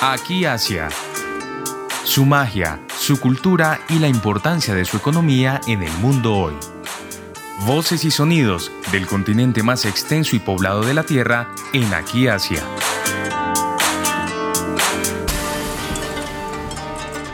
Aquí Asia. Su magia, su cultura y la importancia de su economía en el mundo hoy. Voces y sonidos del continente más extenso y poblado de la Tierra en Aquí Asia.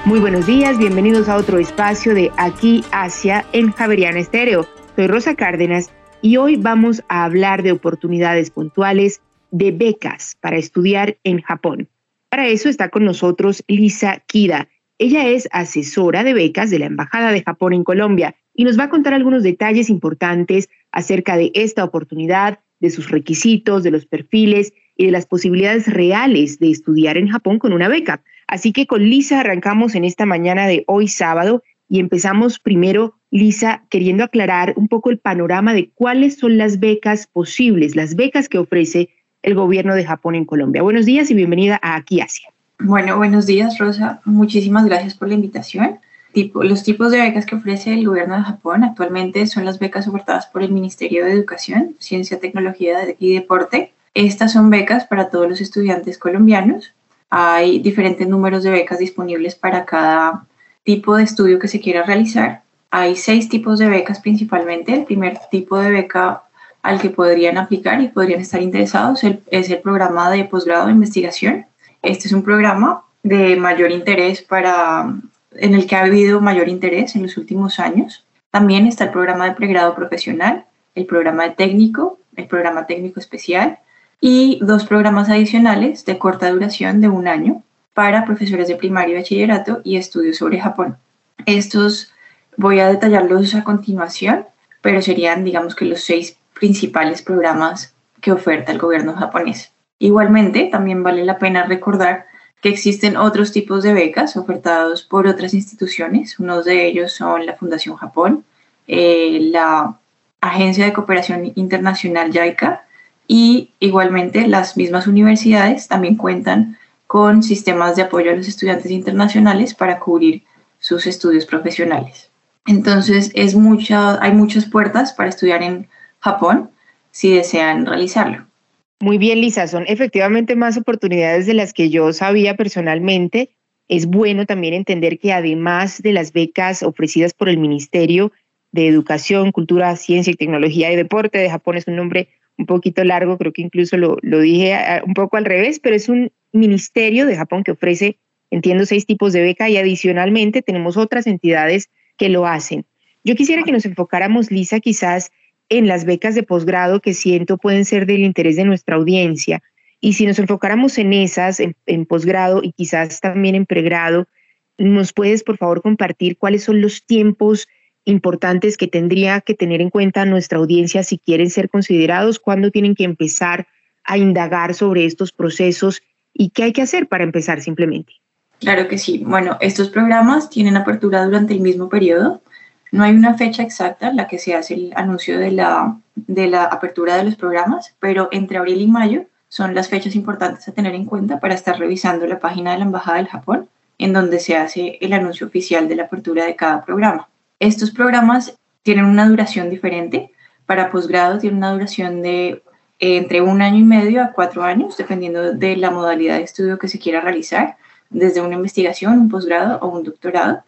Muy buenos días, bienvenidos a otro espacio de Aquí Asia en Javeriana Estéreo. Soy Rosa Cárdenas y hoy vamos a hablar de oportunidades puntuales de becas para estudiar en Japón. Para eso está con nosotros Lisa Kida. Ella es asesora de becas de la Embajada de Japón en Colombia y nos va a contar algunos detalles importantes acerca de esta oportunidad, de sus requisitos, de los perfiles y de las posibilidades reales de estudiar en Japón con una beca. Así que con Lisa arrancamos en esta mañana de hoy sábado y empezamos primero, Lisa, queriendo aclarar un poco el panorama de cuáles son las becas posibles, las becas que ofrece el gobierno de Japón en Colombia. Buenos días y bienvenida a Aquí Asia. Bueno, buenos días, Rosa. Muchísimas gracias por la invitación. los tipos de becas que ofrece el gobierno de Japón actualmente son las becas ofertadas por el Ministerio de Educación, Ciencia, Tecnología y Deporte. Estas son becas para todos los estudiantes colombianos hay diferentes números de becas disponibles para cada tipo de estudio que se quiera realizar. Hay seis tipos de becas principalmente. El primer tipo de beca al que podrían aplicar y podrían estar interesados es el programa de posgrado de investigación. Este es un programa de mayor interés para, en el que ha habido mayor interés en los últimos años. También está el programa de pregrado profesional, el programa de técnico, el programa técnico especial y dos programas adicionales de corta duración de un año para profesores de primaria y bachillerato y estudios sobre Japón. Estos voy a detallarlos a continuación, pero serían, digamos que, los seis principales programas que oferta el gobierno japonés. Igualmente, también vale la pena recordar que existen otros tipos de becas ofertados por otras instituciones. Unos de ellos son la Fundación Japón, eh, la Agencia de Cooperación Internacional JICA y igualmente las mismas universidades también cuentan con sistemas de apoyo a los estudiantes internacionales para cubrir sus estudios profesionales. Entonces, es mucha, hay muchas puertas para estudiar en Japón si desean realizarlo. Muy bien, Lisa, son efectivamente más oportunidades de las que yo sabía personalmente. Es bueno también entender que además de las becas ofrecidas por el Ministerio de Educación, Cultura, Ciencia y Tecnología y Deporte de Japón, es un nombre un poquito largo, creo que incluso lo, lo dije un poco al revés, pero es un ministerio de Japón que ofrece, entiendo, seis tipos de beca y adicionalmente tenemos otras entidades que lo hacen. Yo quisiera que nos enfocáramos, Lisa, quizás en las becas de posgrado que siento pueden ser del interés de nuestra audiencia. Y si nos enfocáramos en esas, en, en posgrado y quizás también en pregrado, ¿nos puedes, por favor, compartir cuáles son los tiempos importantes que tendría que tener en cuenta nuestra audiencia si quieren ser considerados, cuándo tienen que empezar a indagar sobre estos procesos y qué hay que hacer para empezar simplemente. Claro que sí. Bueno, estos programas tienen apertura durante el mismo periodo. No hay una fecha exacta en la que se hace el anuncio de la, de la apertura de los programas, pero entre abril y mayo son las fechas importantes a tener en cuenta para estar revisando la página de la Embajada del Japón, en donde se hace el anuncio oficial de la apertura de cada programa. Estos programas tienen una duración diferente. Para posgrado tiene una duración de eh, entre un año y medio a cuatro años, dependiendo de la modalidad de estudio que se quiera realizar, desde una investigación, un posgrado o un doctorado.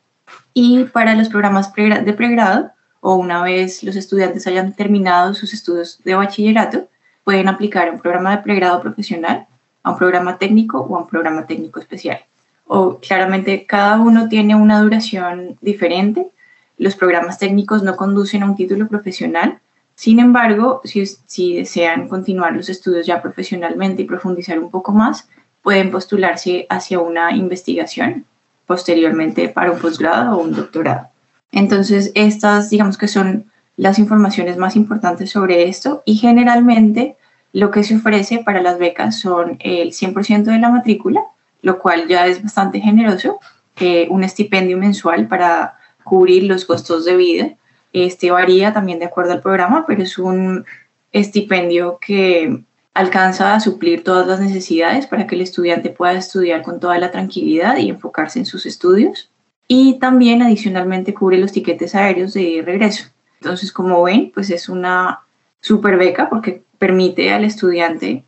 Y para los programas de pregrado, o una vez los estudiantes hayan terminado sus estudios de bachillerato, pueden aplicar a un programa de pregrado profesional, a un programa técnico o a un programa técnico especial. O claramente cada uno tiene una duración diferente los programas técnicos no conducen a un título profesional. Sin embargo, si, desean continuar los estudios ya profesionalmente y profundizar un poco más, pueden postularse hacia una investigación posteriormente para un posgrado o un doctorado. Entonces, estas digamos que son las informaciones más importantes sobre esto y generalmente lo que se ofrece para las becas son el 100% de la matrícula, lo cual ya es bastante generoso, eh, un estipendio mensual para cubrir los costos de vida. Este varía también de acuerdo al programa, pero es un estipendio que alcanza a suplir todas las necesidades para que el estudiante pueda estudiar con toda la tranquilidad y enfocarse en sus estudios. Y también adicionalmente cubre los tiquetes aéreos de regreso. Entonces, como ven, pues es una super beca porque permite al estudiante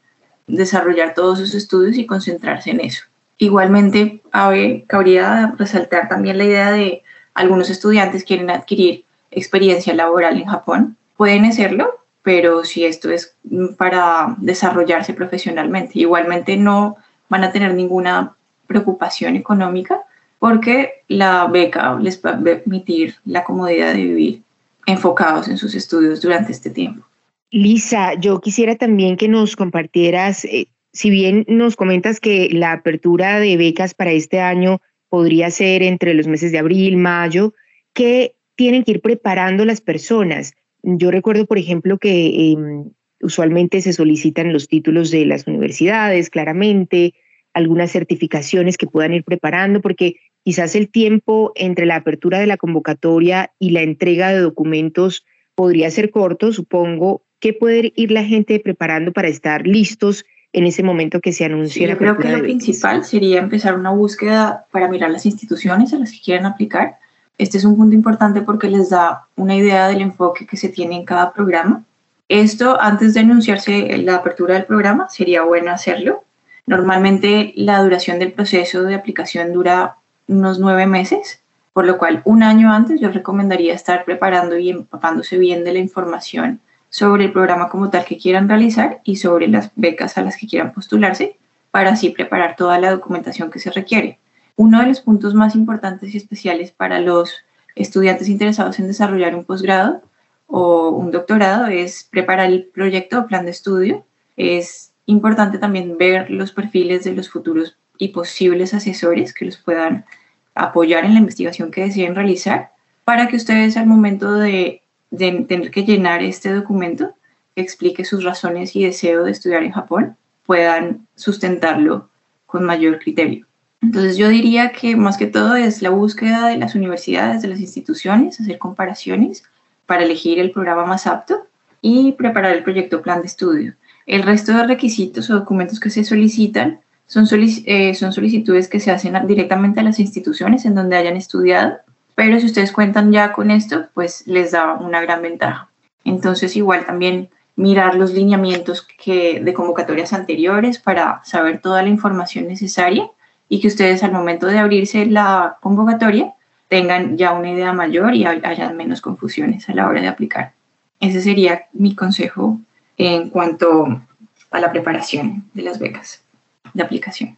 desarrollar todos sus estudios y concentrarse en eso. Igualmente, cabría resaltar también la idea de algunos estudiantes quieren adquirir experiencia laboral en Japón. Pueden hacerlo, pero si esto es para desarrollarse profesionalmente. Igualmente no van a tener ninguna preocupación económica porque la beca les va a permitir la comodidad de vivir enfocados en sus estudios durante este tiempo. Lisa, yo quisiera también que nos compartieras, eh, si bien nos comentas que la apertura de becas para este año podría ser entre los meses de abril, mayo, ¿qué tienen que ir preparando las personas? Yo recuerdo, por ejemplo, que em, usualmente se solicitan los títulos de las universidades, claramente, algunas certificaciones que puedan ir preparando, porque quizás el tiempo entre la apertura de la convocatoria y la entrega de documentos podría ser corto, supongo. ¿Qué puede ir la gente preparando para estar listos en ese momento que se anuncie la apertura? Yo creo que lo principal sería empezar una búsqueda para mirar las instituciones a las que quieran aplicar. Este es un punto importante porque les da una idea del enfoque que se tiene en cada programa. Esto, antes de anunciarse la apertura del programa, sería bueno hacerlo. Normalmente la duración del proceso de aplicación dura unos nueve meses, por lo cual un año antes yo recomendaría estar preparando y empapándose bien de la información sobre el programa como tal que quieran realizar y sobre las becas a las que quieran postularse para así preparar toda la documentación que se requiere. Uno de los puntos más importantes y especiales para los estudiantes interesados en desarrollar un posgrado o un doctorado es preparar el proyecto o plan de estudio. Es importante también ver los perfiles de los futuros y posibles asesores que los puedan apoyar en la investigación que deciden realizar para que ustedes al momento de, tener que llenar este documento que explique sus razones y deseo de estudiar en Japón puedan sustentarlo con mayor criterio. Entonces yo diría que más que todo es la búsqueda de las universidades, de las instituciones, hacer comparaciones para elegir el programa más apto y preparar el proyecto plan de estudio. El resto de requisitos o documentos que se solicitan son, eh, son solicitudes que se hacen directamente a las instituciones en donde hayan estudiado, pero si ustedes cuentan ya con esto, pues les da una gran ventaja. Entonces, igual también mirar los lineamientos que, de convocatorias anteriores para saber toda la información necesaria y que ustedes al momento de abrirse la convocatoria tengan ya una idea mayor y haya menos confusiones a la hora de aplicar. Ese sería mi consejo en cuanto a la preparación de las becas de aplicación.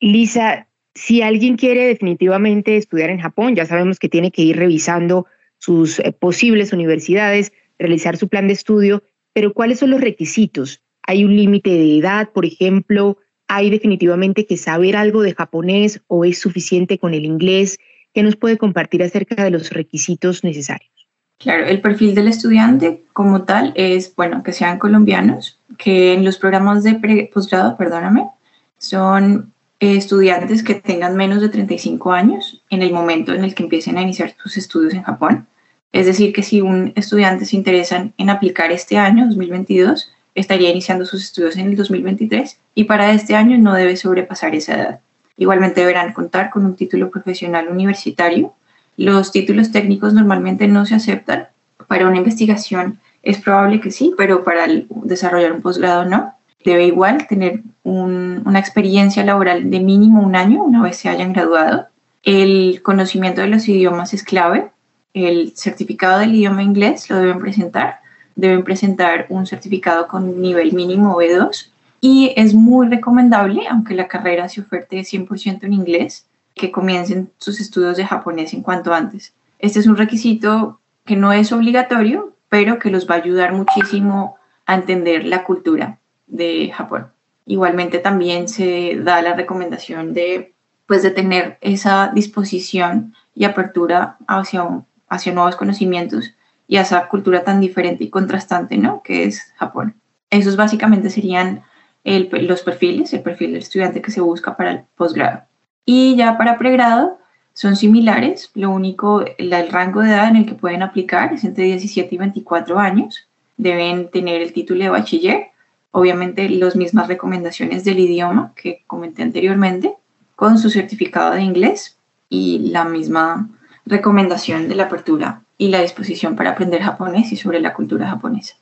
Lisa, si alguien quiere definitivamente estudiar en Japón, ya sabemos que tiene que ir revisando sus eh, posibles universidades, realizar su plan de estudio, pero ¿cuáles son los requisitos? ¿Hay un límite de edad, por ejemplo? ¿Hay definitivamente que saber algo de japonés o es suficiente con el inglés? ¿Qué nos puede compartir acerca de los requisitos necesarios? Claro, el perfil del estudiante como tal es, bueno, que sean colombianos, que en los programas de posgrado, perdóname, son estudiantes que tengan menos de 35 años en el momento en el que empiecen a iniciar sus estudios en Japón. Es decir, que si un estudiante se interesa en aplicar este año, 2022, estaría iniciando sus estudios en el 2023 y para este año no debe sobrepasar esa edad. Igualmente deberán contar con un título profesional universitario los títulos técnicos normalmente no se aceptan. Para una investigación es probable que sí, pero para desarrollar un posgrado no. Debe igual tener una experiencia laboral de mínimo un año una vez se hayan graduado. El conocimiento de los idiomas es clave. El certificado del idioma inglés lo deben presentar. Deben presentar un certificado con nivel mínimo B2 y es muy recomendable, aunque la carrera se oferte 100% en inglés, que comiencen sus estudios de japonés en cuanto antes. Este es un requisito que no es obligatorio, pero que los va a ayudar muchísimo a entender la cultura de Japón. Igualmente también se da la recomendación de, pues, de tener esa disposición y apertura hacia, hacia nuevos conocimientos y a esa cultura tan diferente y contrastante, ¿no? Que es Japón. Esos básicamente serían los perfiles, el perfil del estudiante que se busca para el posgrado. Y ya para pregrado son similares, lo único, el rango de edad en el que pueden aplicar es entre 17 y 24 años. Deben tener el título de bachiller, obviamente las mismas recomendaciones del idioma que comenté anteriormente, con su certificado de inglés y la misma recomendación de la apertura y la disposición para aprender japonés y sobre la cultura japonesa.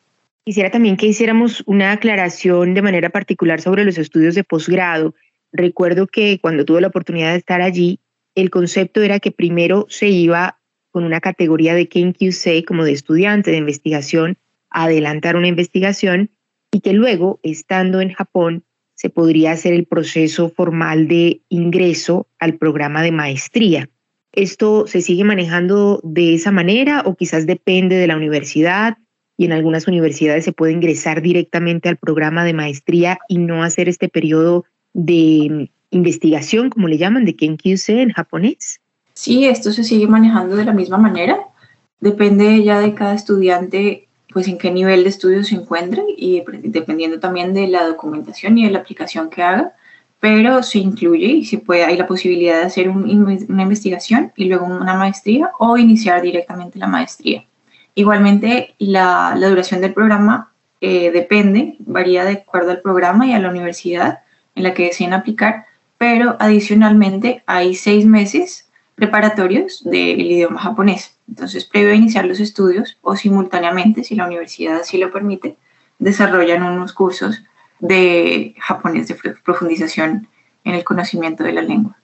Quisiera también que hiciéramos una aclaración de manera particular sobre los estudios de posgrado recuerdo que cuando tuve la oportunidad de estar allí, el concepto era que primero se iba con una categoría de KenQC como de estudiante de investigación a adelantar una investigación y que luego, estando en Japón, se podría hacer el proceso formal de ingreso al programa de maestría. ¿Esto se sigue manejando de esa manera o quizás depende de la universidad? Y en algunas universidades se puede ingresar directamente al programa de maestría y no hacer este periodo de investigación, como le llaman, de Kenkyuse en japonés. Sí, esto se sigue manejando de la misma manera. Depende ya de cada estudiante pues en qué nivel de estudio se encuentre y dependiendo también de la documentación y de la aplicación que haga, pero se incluye y se puede, hay la posibilidad de hacer una investigación y luego una maestría o iniciar directamente la maestría. Igualmente, la, la duración del programa eh, depende, varía de acuerdo al programa y a la universidad en la que deseen aplicar, pero adicionalmente hay seis meses preparatorios del idioma japonés. Entonces, previo a iniciar los estudios o simultáneamente, si la universidad así lo permite, desarrollan unos cursos de japonés de profundización en el conocimiento de la lengua.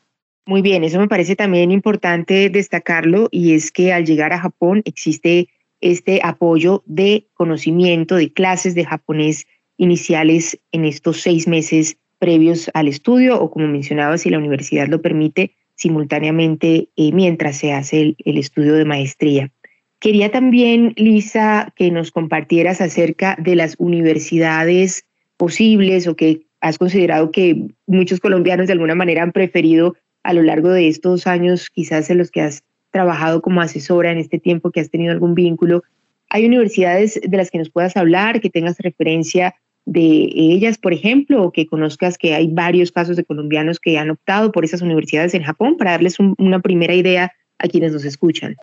Muy bien, eso me parece también importante destacarlo y es que al llegar a Japón existe este apoyo de conocimiento de clases de japonés iniciales en estos seis meses previos al estudio o como mencionaba, si la universidad lo permite, simultáneamente eh, mientras se hace el estudio de maestría. Quería también, Lisa, que nos compartieras acerca de las universidades posibles o que has considerado que muchos colombianos de alguna manera han preferido a lo largo de estos años, quizás en los que has trabajado como asesora en este tiempo, que has tenido algún vínculo. ¿Hay universidades de las que nos puedas hablar, que tengas referencia de ellas, por ejemplo, o que conozcas que hay varios casos de colombianos que han optado por esas universidades en Japón para darles una primera idea a quienes nos escuchan?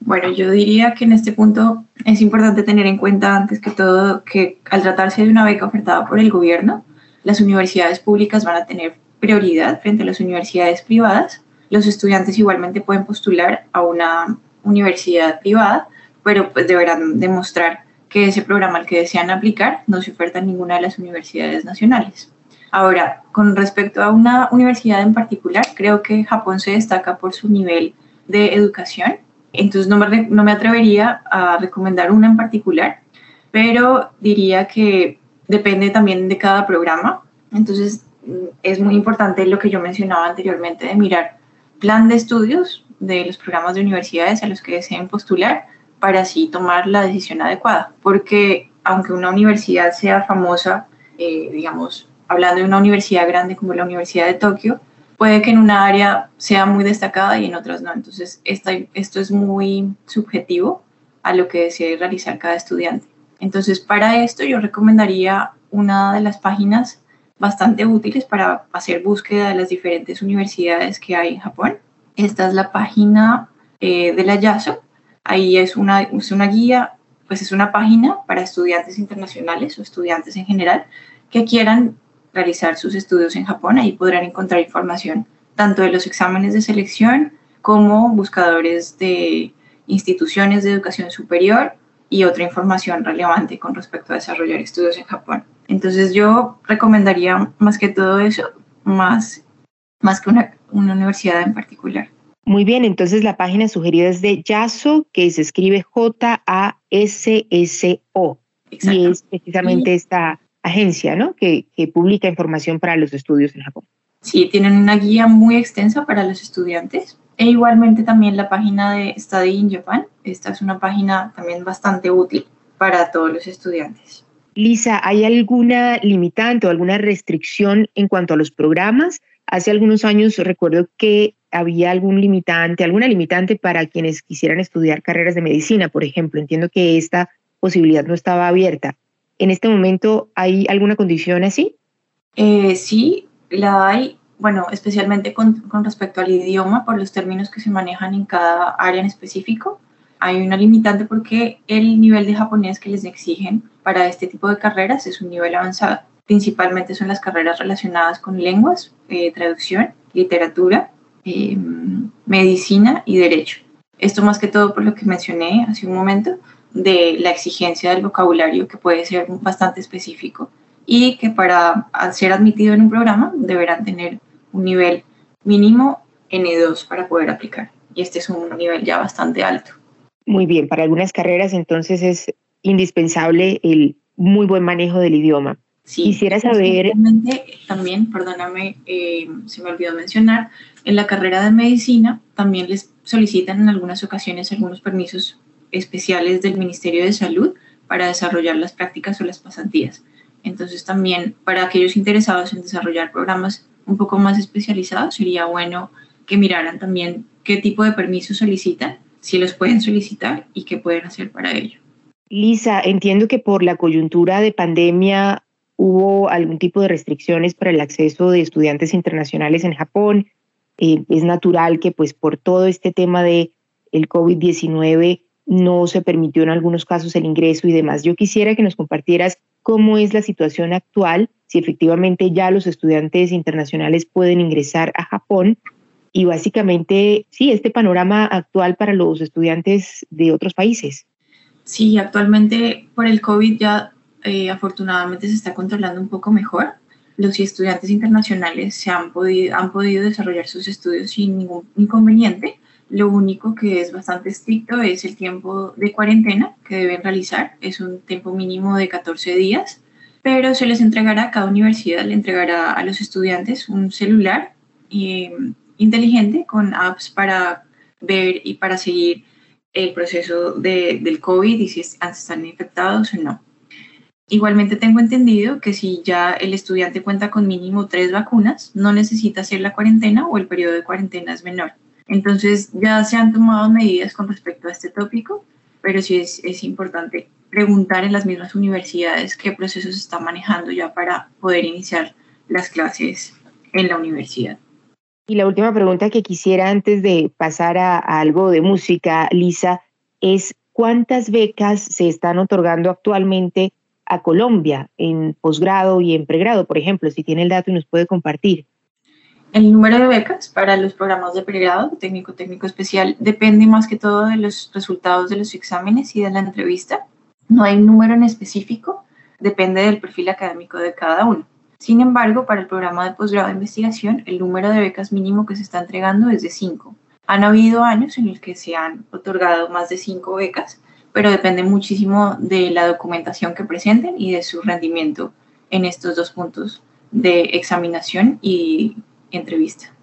Bueno, yo diría que en este punto es importante tener en cuenta antes que todo que al tratarse de una beca ofertada por el gobierno, las universidades públicas van a tener prioridad frente a las universidades privadas. Los estudiantes igualmente pueden postular a una universidad privada, pero pues deberán demostrar que ese programa al que desean aplicar no se oferta en ninguna de las universidades nacionales. Ahora, con respecto a una universidad en particular, creo que Japón se destaca por su nivel de educación entonces no me, no me atrevería a recomendar una en particular, pero diría que depende también de cada programa. Entonces es muy importante lo que yo mencionaba anteriormente de mirar plan de estudios de los programas de universidades a los que deseen postular para así tomar la decisión adecuada. Porque aunque una universidad sea famosa, eh, digamos, hablando de una universidad grande como la Universidad de Tokio, puede que en una área sea muy destacada y en otras no. Entonces, esto es muy subjetivo a lo que desee realizar cada estudiante. Entonces, para esto yo recomendaría una de las páginas bastante útiles para hacer búsqueda de las diferentes universidades que hay en Japón. Esta es la página de la YASO. Ahí es una, es una guía, pues es una página para estudiantes internacionales o estudiantes en general que quieran realizar sus estudios en Japón. Ahí podrán encontrar información tanto de los exámenes de selección como buscadores de instituciones de educación superior y otra información relevante con respecto a desarrollar estudios en Japón. Entonces yo recomendaría más que todo eso, más, más que una, una universidad en particular. Muy bien, entonces la página sugerida es de YASO, que se escribe J-A-S-S-O. Y es precisamente esta agencia ¿no? que, que publica información para los estudios en Japón. Sí, tienen una guía muy extensa para los estudiantes e igualmente también la página de Study in Japan. Esta es una página también bastante útil para todos los estudiantes. Lisa, ¿hay alguna limitante o alguna restricción en cuanto a los programas? Hace algunos años recuerdo que había algún limitante, alguna limitante para quienes quisieran estudiar carreras de medicina, por ejemplo. Entiendo que esta posibilidad no estaba abierta. ¿En este momento hay alguna condición así? Eh, sí, la hay, bueno, especialmente con, respecto al idioma, por los términos que se manejan en cada área en específico. Hay una limitante porque el nivel de japonés que les exigen para este tipo de carreras es un nivel avanzado. Principalmente son las carreras relacionadas con lenguas, eh, traducción, literatura, eh, medicina y derecho. Esto más que todo por lo que mencioné hace un momento, de la exigencia del vocabulario que puede ser bastante específico y que para ser admitido en un programa deberán tener un nivel mínimo N2 para poder aplicar. Y este es un nivel ya bastante alto. Muy bien, para algunas carreras entonces es indispensable el muy buen manejo del idioma. Sí, Quisiera saber... También, perdóname, eh, se me olvidó mencionar, en la carrera de medicina también les solicitan en algunas ocasiones algunos permisos especiales del Ministerio de Salud para desarrollar las prácticas o las pasantías. Entonces también para aquellos interesados en desarrollar programas un poco más especializados sería bueno que miraran también qué tipo de permisos solicitan, si los pueden solicitar y qué pueden hacer para ello. Lisa, entiendo que por la coyuntura de pandemia hubo algún tipo de restricciones para el acceso de estudiantes internacionales en Japón. Eh, es natural que pues por todo este tema de el COVID-19 no se permitió en algunos casos el ingreso y demás. Yo quisiera que nos compartieras cómo es la situación actual, si efectivamente ya los estudiantes internacionales pueden ingresar a Japón y básicamente, sí, este panorama actual para los estudiantes de otros países. Sí, actualmente por el COVID ya eh, afortunadamente se está controlando un poco mejor. Los estudiantes internacionales se han podido, han podido desarrollar sus estudios sin ningún inconveniente. Lo único que es bastante estricto es el tiempo de cuarentena que deben realizar. Es un tiempo mínimo de 14 días, pero se les entregará, cada universidad le entregará a los estudiantes un celular eh, inteligente con apps para ver y para seguir el proceso de, del COVID y si están infectados o no. Igualmente tengo entendido que si ya el estudiante cuenta con mínimo tres vacunas, no necesita hacer la cuarentena o el periodo de cuarentena es menor. Entonces ya se han tomado medidas con respecto a este tópico, pero sí es, es importante preguntar en las mismas universidades qué procesos se está manejando ya para poder iniciar las clases en la universidad. Y la última pregunta que quisiera antes de pasar a, algo de música, Lisa, es cuántas becas se están otorgando actualmente a Colombia en posgrado y en pregrado, por ejemplo, si tiene el dato y nos puede compartir. El número de becas para los programas de pregrado, técnico, técnico especial, depende más que todo de los resultados de los exámenes y de la entrevista. No hay un número en específico, depende del perfil académico de cada uno. Sin embargo, para el programa de posgrado de investigación, el número de becas mínimo que se está entregando es de 5. Han habido años en los que se han otorgado más de 5 becas, pero depende muchísimo de la documentación que presenten y de su rendimiento en estos dos puntos de examinación y entrevista.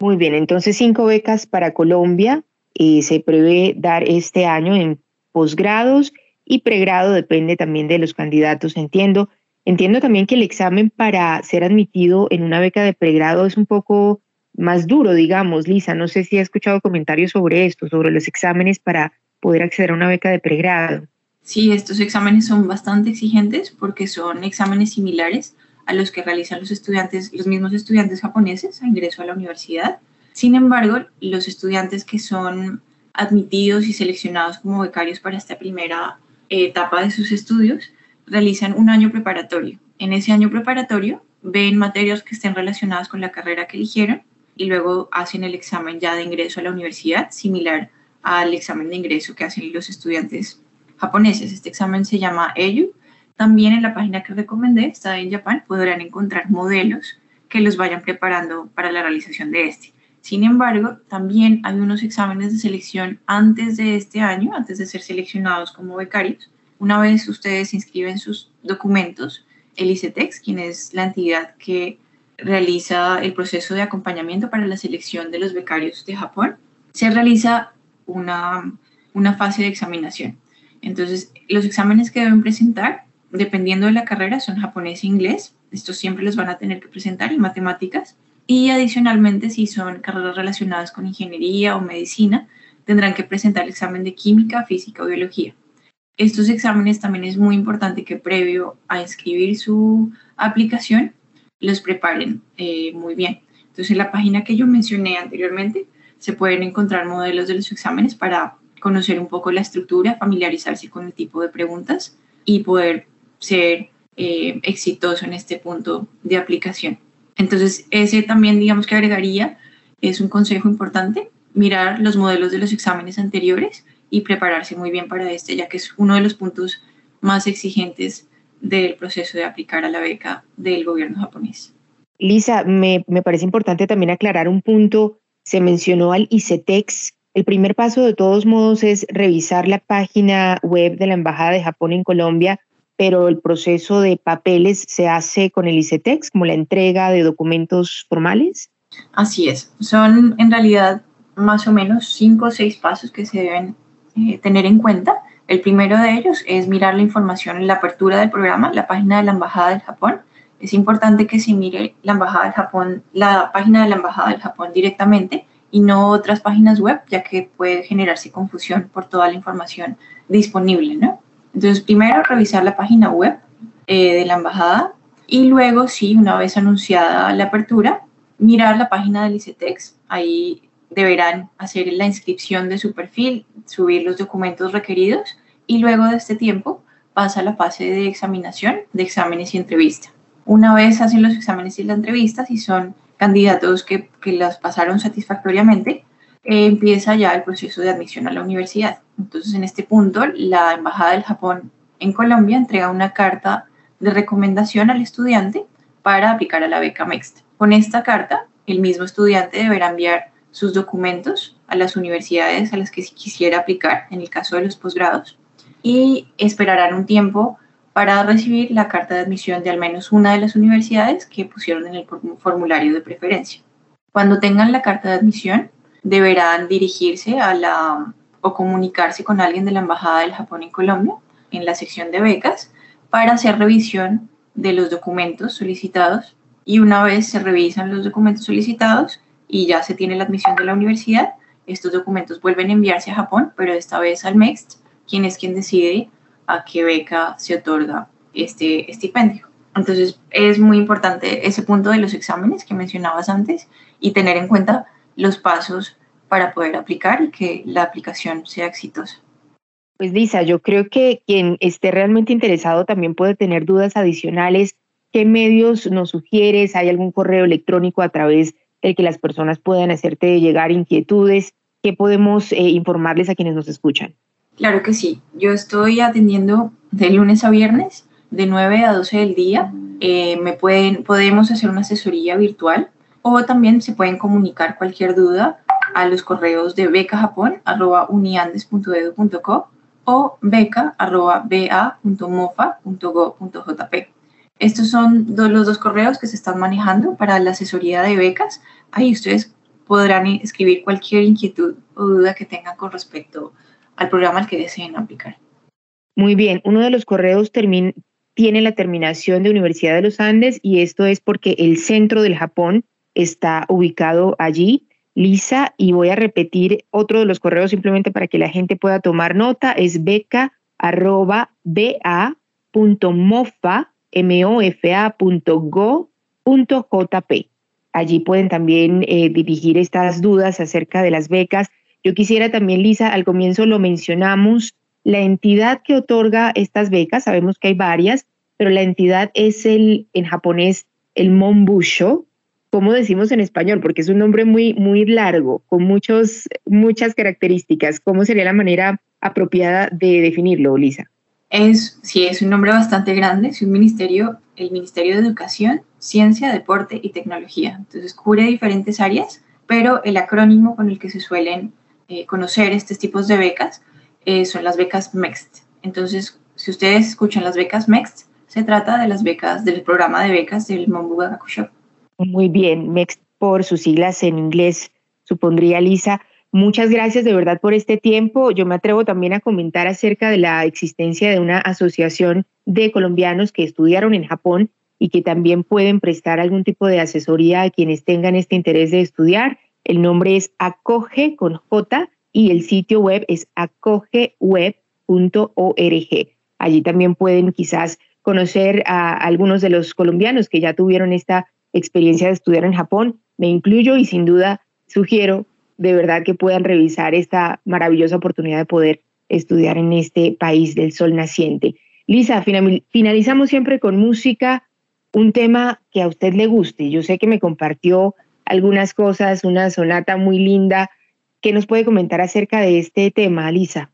Muy bien, entonces cinco becas para Colombia y se prevé dar este año en posgrados y pregrado, depende también de los candidatos, entiendo. Entiendo también que el examen para ser admitido en una beca de pregrado es un poco más duro, digamos, Lisa. No sé si ha escuchado comentarios sobre esto, sobre los exámenes para poder acceder a una beca de pregrado. Sí, estos exámenes son bastante exigentes porque son exámenes similares a los que realizan los estudiantes, los mismos estudiantes japoneses a ingreso a la universidad. Sin embargo, los estudiantes que son admitidos y seleccionados como becarios para esta primera etapa de sus estudios realizan un año preparatorio. En ese año preparatorio ven materias que estén relacionadas con la carrera que eligieron y luego hacen el examen ya de ingreso a la universidad, similar al examen de ingreso que hacen los estudiantes japoneses. Este examen se llama EYU. También en la página que recomendé, está en Japón, podrán encontrar modelos que los vayan preparando para la realización de este. Sin embargo, también hay unos exámenes de selección antes de este año, antes de ser seleccionados como becarios, una vez ustedes inscriben sus documentos, el ICETEX, quien es la entidad que realiza el proceso de acompañamiento para la selección de los becarios de Japón, se realiza una, una fase de examinación. Entonces, los exámenes que deben presentar, dependiendo de la carrera, son japonés e inglés. Estos siempre los van a tener que presentar en matemáticas. Y adicionalmente, si son carreras relacionadas con ingeniería o medicina, tendrán que presentar el examen de química, física o biología estos exámenes también es muy importante que previo a inscribir su aplicación los preparen eh, muy bien. Entonces, en la página que yo mencioné anteriormente se pueden encontrar modelos de los exámenes para conocer un poco la estructura, familiarizarse con el tipo de preguntas y poder ser eh, exitoso en este punto de aplicación. Entonces, ese también, digamos que agregaría, es un consejo importante, mirar los modelos de los exámenes anteriores y prepararse muy bien para este, ya que es uno de los puntos más exigentes del proceso de aplicar a la beca del gobierno japonés. Lisa, me, me parece importante también aclarar un punto. Se mencionó al ICETEX. El primer paso de todos modos es revisar la página web de la Embajada de Japón en Colombia, pero el proceso de papeles se hace con el ICETEX, como la entrega de documentos formales. Así es. Son en realidad más o menos cinco o seis pasos que se deben eh, tener en cuenta. El primero de ellos es mirar la información en la apertura del programa, la página de la Embajada del Japón. Es importante que se mire la Embajada del Japón, la página de la Embajada del Japón directamente y no otras páginas web, ya que puede generarse confusión por toda la información disponible, ¿no? Entonces, primero revisar la página web eh, de la embajada y luego, sí, una vez anunciada la apertura, mirar la página del ICETEX. Ahí deberán hacer la inscripción de su perfil, subir los documentos requeridos y luego de este tiempo pasa a la fase de examinación, de exámenes y entrevista. Una vez hacen los exámenes y las entrevistas y son candidatos que, que las pasaron satisfactoriamente, empieza ya el proceso de admisión a la universidad. Entonces, en este punto, la Embajada del Japón en Colombia entrega una carta de recomendación al estudiante para aplicar a la beca MEXT. Con esta carta, el mismo estudiante deberá enviar sus documentos a las universidades a las que quisiera aplicar, en el caso de los posgrados, y esperarán un tiempo para recibir la carta de admisión de al menos una de las universidades que pusieron en el formulario de preferencia. Cuando tengan la carta de admisión, deberán dirigirse a la o comunicarse con alguien de la Embajada del Japón en Colombia en la sección de becas para hacer revisión de los documentos solicitados y una vez se revisan los documentos solicitados y ya se tiene la admisión de la universidad, estos documentos vuelven a enviarse a Japón, pero esta vez al MEXT, quien es quien decide a qué beca se otorga este estipendio. Entonces es muy importante ese punto de los exámenes que mencionabas antes y tener en cuenta los pasos para poder aplicar y que la aplicación sea exitosa. Pues Lisa, yo creo que quien esté realmente interesado también puede tener dudas adicionales. ¿Qué medios nos sugieres? ¿Hay algún correo electrónico a través del que las personas puedan hacerte llegar inquietudes? ¿Qué podemos eh, informarles a quienes nos escuchan? Claro que sí. Yo estoy atendiendo de lunes a viernes, de 9 a 12 del día. Eh, me pueden, podemos hacer una asesoría virtual o también se pueden comunicar cualquier duda a los correos de becajapón.uniandes.edu.co o beca.ba.mofa.go.jp. Estos son los dos correos que se están manejando para la asesoría de becas. Ahí ustedes podrán escribir cualquier inquietud o duda que tengan con respecto al programa al que deseen aplicar. Muy bien, uno de los correos tiene la terminación de Universidad de los Andes y esto es porque el centro del Japón está ubicado allí. Lisa, y voy a repetir otro de los correos simplemente para que la gente pueda tomar nota, es beca arroba Allí pueden también eh, dirigir estas dudas acerca de las becas. Yo quisiera también, Lisa, al comienzo lo mencionamos, la entidad que otorga estas becas, sabemos que hay varias, pero la entidad es el, en japonés, el Monbusho, ¿cómo decimos en español? Porque es un nombre muy, muy largo, con muchos, muchas características. ¿Cómo sería la manera apropiada de definirlo, Lisa? Es, sí, es un nombre bastante grande, es un ministerio, el Ministerio de Educación, Ciencia, Deporte y Tecnología. Entonces cubre diferentes áreas, pero el acrónimo con el que se suelen eh, conocer estos tipos de becas eh, son las becas MEXT. Entonces, si ustedes escuchan las becas MEXT, se trata de las becas del programa de becas del Mombuga Gakusho. Muy bien, MEX por sus siglas en inglés, supondría Lisa. Muchas gracias de verdad por este tiempo. Yo me atrevo también a comentar acerca de la existencia de una asociación de colombianos que estudiaron en Japón y que también pueden prestar algún tipo de asesoría a quienes tengan este interés de estudiar. El nombre es Acoge con J y el sitio web es acogeweb.org. Allí también pueden quizás conocer a algunos de los colombianos que ya tuvieron esta experiencia de estudiar en Japón, me incluyo y sin duda sugiero de verdad que puedan revisar esta maravillosa oportunidad de poder estudiar en este país del sol naciente. Lisa, finalizamos siempre con música, un tema que a usted le guste. Yo sé que me compartió algunas cosas, una sonata muy linda. ¿Qué nos puede comentar acerca de este tema, Lisa?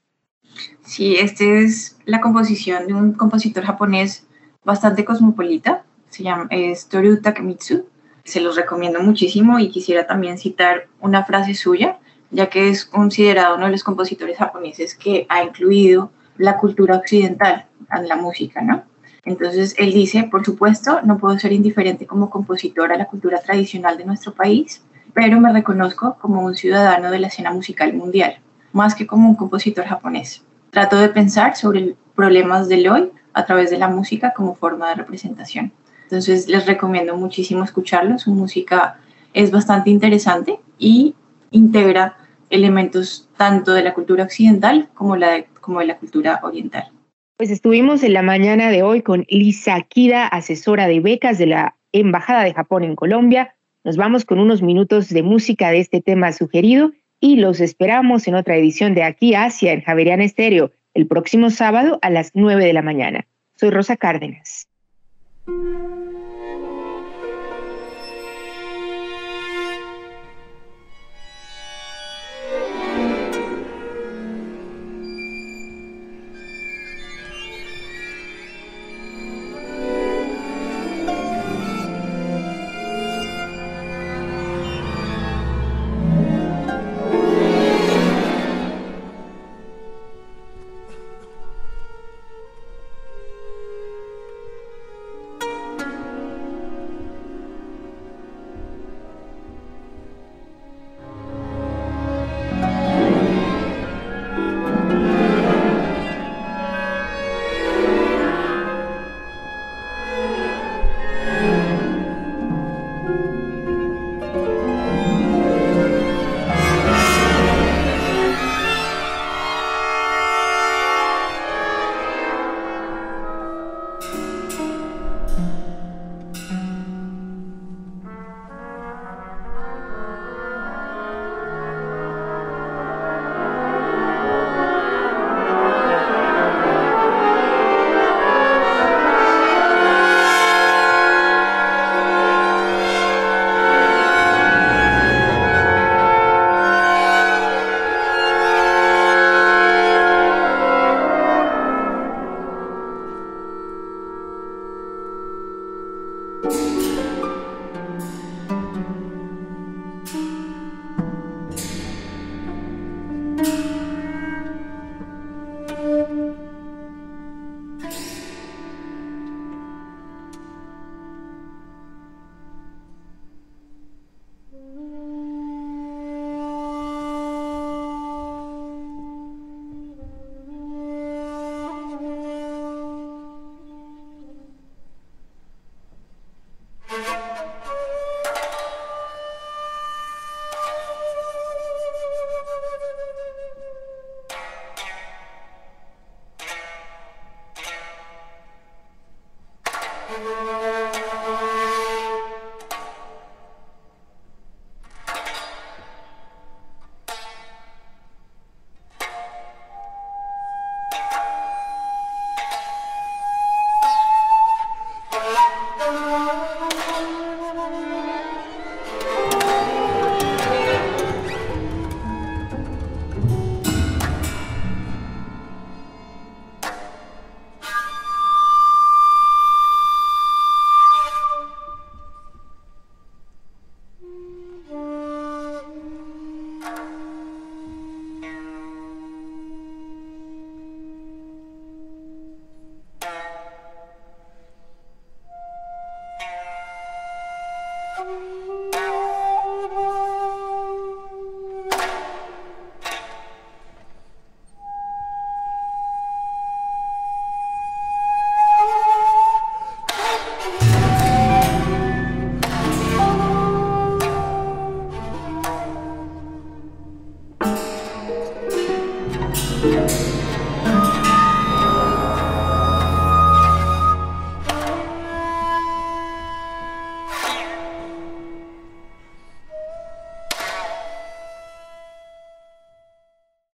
Sí, esta es la composición de un compositor japonés bastante cosmopolita, se llama es Toru Takemitsu. Se los recomiendo muchísimo y quisiera también citar una frase suya, ya que es considerado uno de los compositores japoneses que ha incluido la cultura occidental en la música, ¿no? Entonces él dice, por supuesto, no puedo ser indiferente como compositor a la cultura tradicional de nuestro país, pero me reconozco como un ciudadano de la escena musical mundial, más que como un compositor japonés. Trato de pensar sobre problemas del hoy a través de la música como forma de representación. Entonces les recomiendo muchísimo escucharlo, su música es bastante interesante y integra elementos tanto de la cultura occidental como, la como de la cultura oriental. Pues estuvimos en la mañana de hoy con Lisa Kida, asesora de becas de la Embajada de Japón en Colombia. Nos vamos con unos minutos de música de este tema sugerido y los esperamos en otra edición de Aquí Asia en Javeriana Estéreo el próximo sábado a las 9 de la mañana. Soy Rosa Cárdenas.